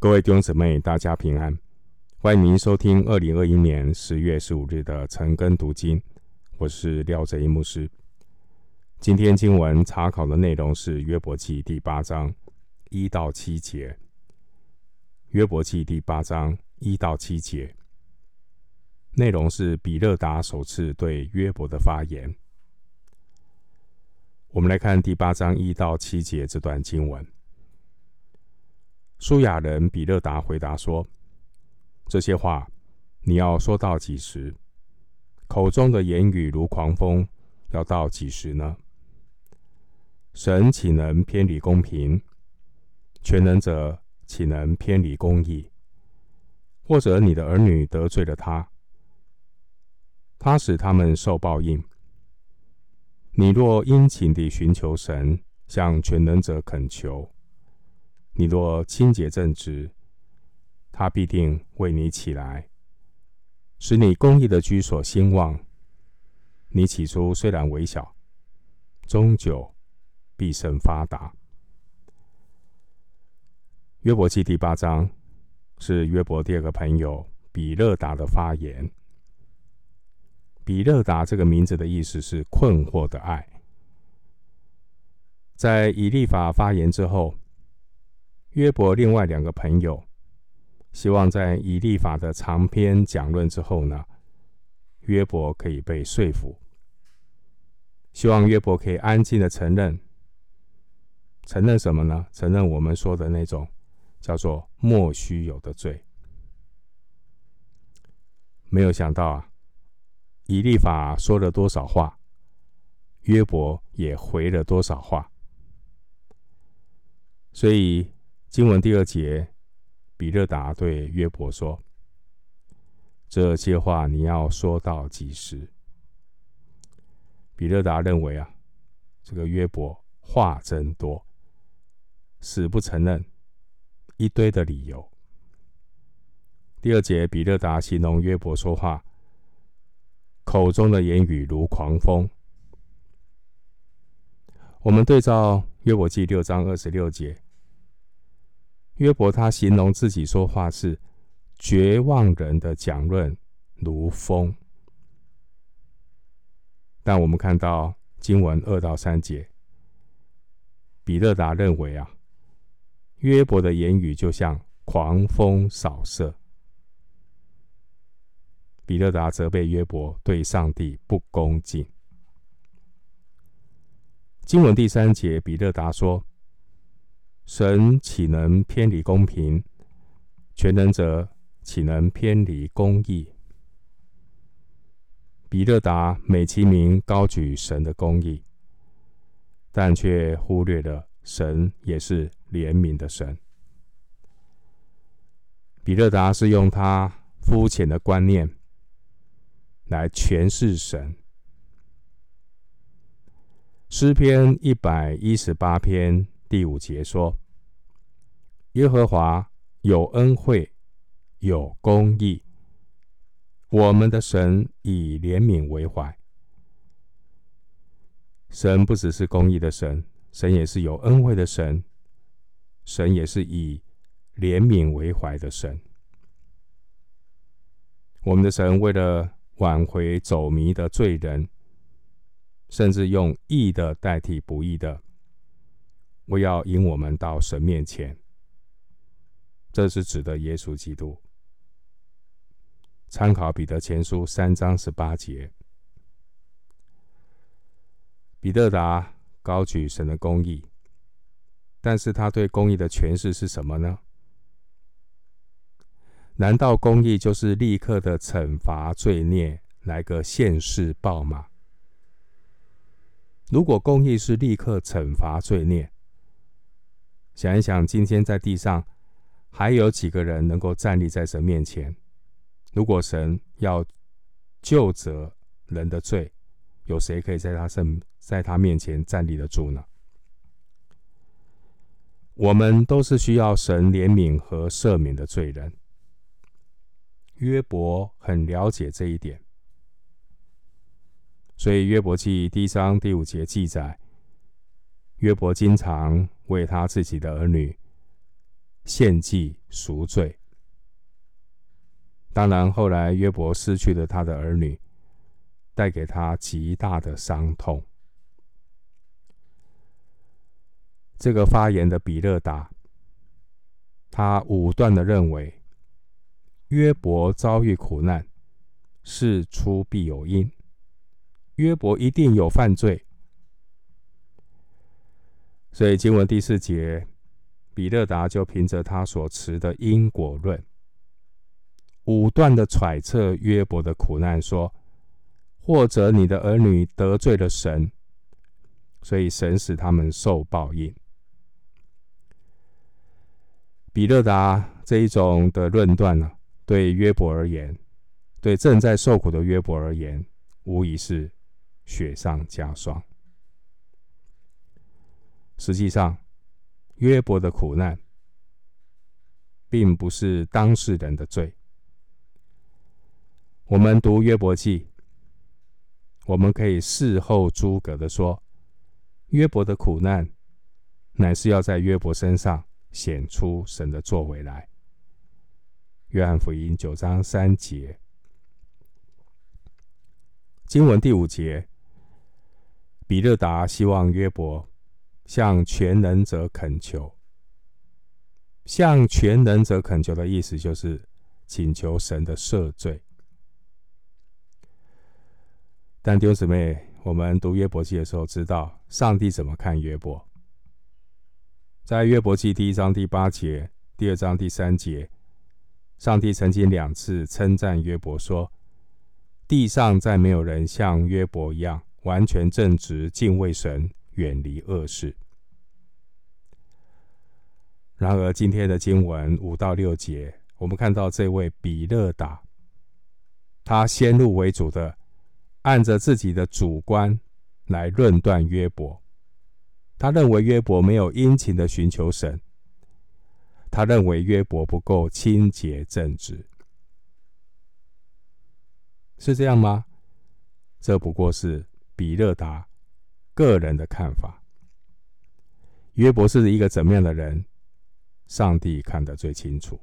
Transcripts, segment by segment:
各位弟兄姊妹，大家平安！欢迎您收听二零二一年十月十五日的晨更读经。我是廖哲一牧师。今天经文查考的内容是约伯记第八章一到七节。约伯记第八章一到七节内容是比勒达首次对约伯的发言。我们来看第八章一到七节这段经文。苏亚人比勒达回答说：“这些话你要说到几时？口中的言语如狂风，要到几时呢？神岂能偏离公平？全能者岂能偏离公义？或者你的儿女得罪了他，他使他们受报应。你若殷勤地寻求神，向全能者恳求。”你若清洁正直，他必定为你起来，使你公义的居所兴旺。你起初虽然微小，终究必胜发达。约伯记第八章是约伯第二个朋友比勒达的发言。比勒达这个名字的意思是困惑的爱。在以利法发言之后。约伯另外两个朋友希望在以利法的长篇讲论之后呢，约伯可以被说服。希望约伯可以安静的承认，承认什么呢？承认我们说的那种叫做莫须有的罪。没有想到啊，以利法说了多少话，约伯也回了多少话，所以。经文第二节，比勒达对约伯说：“这些话你要说到几时？”比勒达认为啊，这个约伯话真多，死不承认一堆的理由。第二节，比勒达形容约伯说话口中的言语如狂风。我们对照约伯记六章二十六节。约伯他形容自己说话是绝望人的讲论如风，但我们看到经文二到三节，比勒达认为啊，约伯的言语就像狂风扫射。比勒达责备约伯对上帝不恭敬。经文第三节，比勒达说。神岂能偏离公平？全能者岂能偏离公义？比勒达美其名高举神的公义，但却忽略了神也是怜悯的神。比勒达是用他肤浅的观念来诠释神。诗篇一百一十八篇。第五节说：“耶和华有恩惠，有公义。我们的神以怜悯为怀。神不只是公义的神，神也是有恩惠的神，神也是以怜悯为怀的神。我们的神为了挽回走迷的罪人，甚至用义的代替不义的。”我要引我们到神面前，这是指的耶稣基督。参考彼得前书三章十八节，彼得达高举神的公义，但是他对公义的诠释是什么呢？难道公义就是立刻的惩罚罪孽，来个现世报吗？如果公义是立刻惩罚罪孽，想一想，今天在地上还有几个人能够站立在神面前？如果神要救责人的罪，有谁可以在他身在他面前站立得住呢？我们都是需要神怜悯和赦免的罪人。约伯很了解这一点，所以约伯记第一章第五节记载。约伯经常为他自己的儿女献祭赎罪。当然，后来约伯失去了他的儿女，带给他极大的伤痛。这个发言的比勒达，他武断地认为，约伯遭遇苦难，事出必有因，约伯一定有犯罪。所以经文第四节，比勒达就凭着他所持的因果论，武断的揣测约伯的苦难，说：或者你的儿女得罪了神，所以神使他们受报应。比勒达这一种的论断呢，对约伯而言，对正在受苦的约伯而言，无疑是雪上加霜。实际上，约伯的苦难，并不是当事人的罪。我们读约伯记，我们可以事后诸葛的说，约伯的苦难，乃是要在约伯身上显出神的作为来。约翰福音九章三节，经文第五节，比勒达希望约伯向全能者恳求。向全能者恳求的意思就是请求神的赦罪。但弟兄姊妹，我们读约伯记的时候，知道上帝怎么看约伯。在约伯记第一章第八节、第二章第三节，上帝曾经两次称赞约伯说：“地上再没有人像约伯一样完全正直、敬畏神、远离恶事。”然而，今天的经文五到六节，我们看到这位比勒达，他先入为主的按着自己的主观来论断约伯。他认为约伯没有殷勤的寻求神，他认为约伯不够清洁正直，是这样吗？这不过是比勒达个人的看法。约伯是一个怎么样的人？上帝看得最清楚。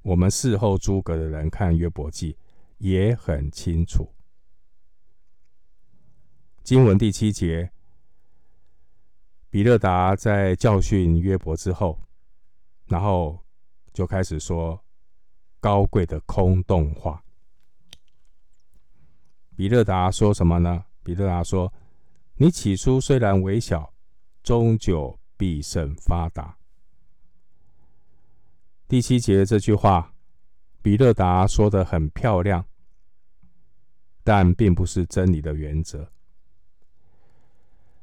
我们事后诸葛的人看约伯记也很清楚。经文第七节。比勒达在教训约伯之后，然后就开始说高贵的空洞话。比勒达说什么呢？比勒达说：“你起初虽然微小，终究必胜发达。”第七节这句话，比勒达说得很漂亮，但并不是真理的原则。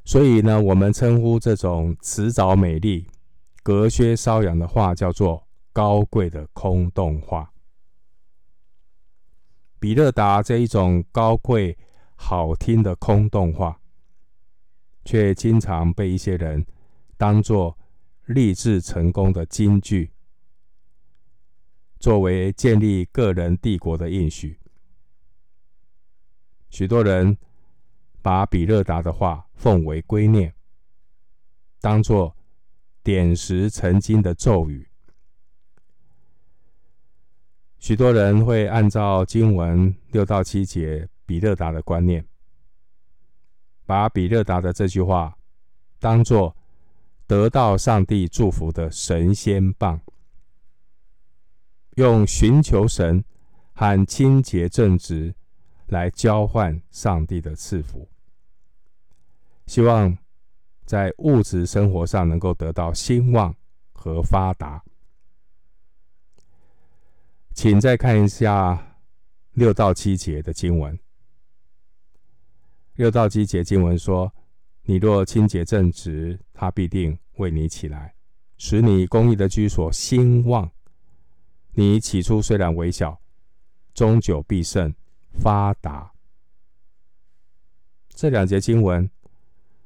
所以呢，我们称呼这种辞藻美丽、隔靴搔痒的话，叫做高贵的空洞话。比勒达这一种高贵、好听的空洞话，却经常被一些人当作励志成功的金句，作为建立个人帝国的应许。许多人。把比勒达的话奉为圭臬，当作点石成金的咒语。许多人会按照经文六到七节比勒达的观念，把比勒达的这句话当作得到上帝祝福的神仙棒，用寻求神和清洁正直。来交换上帝的赐福，希望在物质生活上能够得到兴旺和发达。请再看一下六到七节的经文。六到七节经文说：“你若清洁正直，他必定为你起来，使你公义的居所兴旺。你起初虽然微小，终久必胜。”发达，这两节经文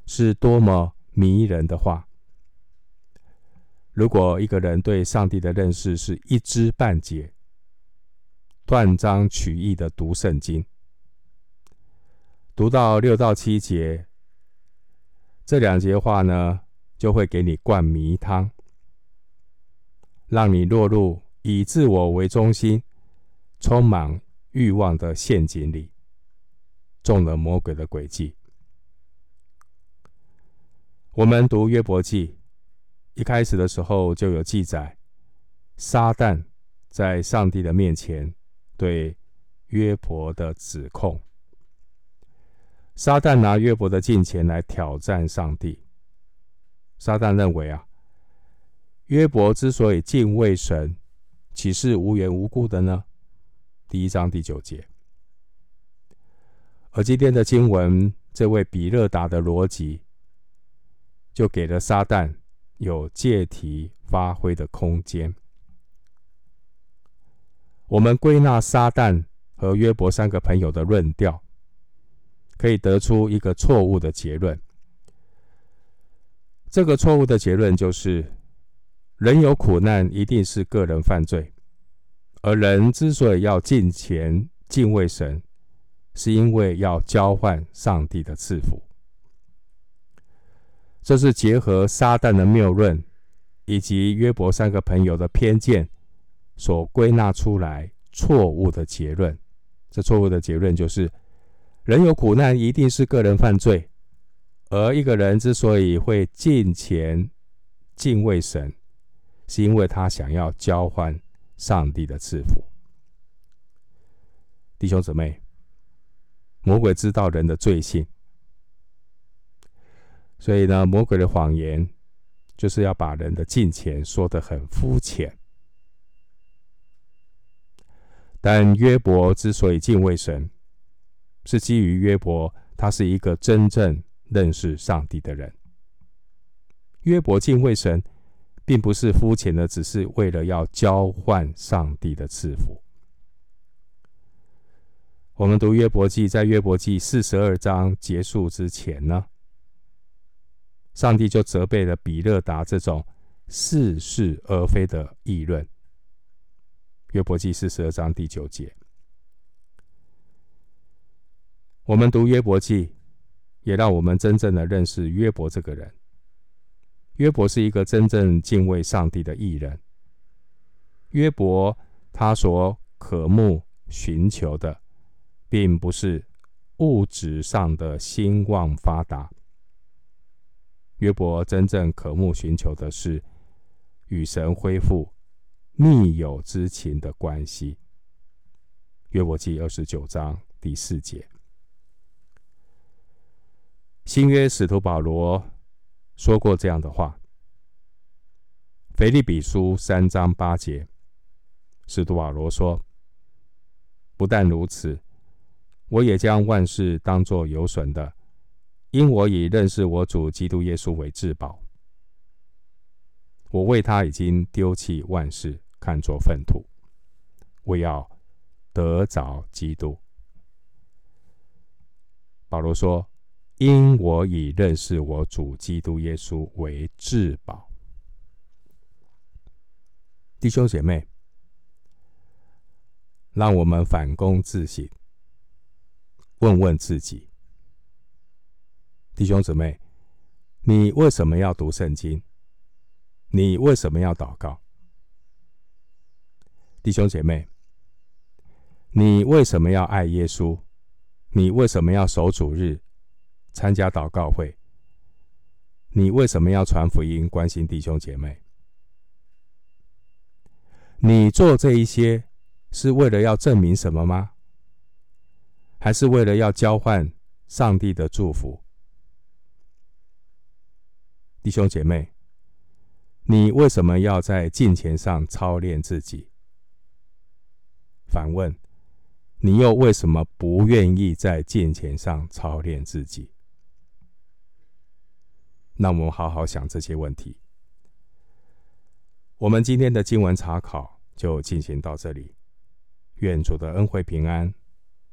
是多么迷人的话！如果一个人对上帝的认识是一知半解、断章取义的读圣经，读到六到七节，这两节话呢，就会给你灌迷汤。让你落入以自我为中心、充满欲望的陷阱里，中了魔鬼的诡计。我们读约伯记，一开始的时候就有记载，撒旦在上帝的面前对约伯的指控。撒旦拿约伯的金钱来挑战上帝。撒旦认为啊，约伯之所以敬畏神，岂是无缘无故的呢？第一章第九节。而今天的经文，这位比勒达的逻辑，就给了撒旦有借题发挥的空间。我们归纳撒旦和约伯三个朋友的论调。可以得出一个错误的结论。这个错误的结论就是，人有苦难一定是个人犯罪，而人之所以要敬虔敬畏神，是因为要交换上帝的赐福。这是结合撒旦的谬论以及约伯三个朋友的偏见所归纳出来错误的结论。这错误的结论就是。人有苦难，一定是个人犯罪；而一个人之所以会敬虔、敬畏神，是因为他想要交换上帝的赐福。弟兄姊妹，魔鬼知道人的罪性，所以呢，魔鬼的谎言就是要把人的敬虔说得很肤浅。但约伯之所以敬畏神，是基于约伯，他是一个真正认识上帝的人。约伯敬畏神，并不是肤浅的，只是为了要交换上帝的赐福。我们读约伯记，在约伯记四十二章结束之前呢，上帝就责备了比勒达这种似是而非的议论。约伯记四十二章第九节。我们读约伯记，也让我们真正的认识约伯这个人。约伯是一个真正敬畏上帝的艺人。约伯他所渴慕寻求的，并不是物质上的兴旺发达。约伯真正渴慕寻求的是与神恢复密友之情的关系。约伯记二十九章第四节。新约使徒保罗说过这样的话：“腓立比书三章八节，使徒保罗说，不但如此，我也将万事当作有损的，因我以认识我主基督耶稣为至宝。我为他已经丢弃万事，看作粪土，为要得着基督。”保罗说。因我已认识我主基督耶稣为至宝，弟兄姐妹，让我们反躬自省，问问自己：弟兄姊妹，你为什么要读圣经？你为什么要祷告？弟兄姐妹，你为什么要爱耶稣？你为什么要守主日？参加祷告会，你为什么要传福音、关心弟兄姐妹？你做这一些是为了要证明什么吗？还是为了要交换上帝的祝福？弟兄姐妹，你为什么要在金钱上操练自己？反问，你又为什么不愿意在金钱上操练自己？那我们好好想这些问题。我们今天的经文查考就进行到这里。愿主的恩惠平安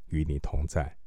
与你同在。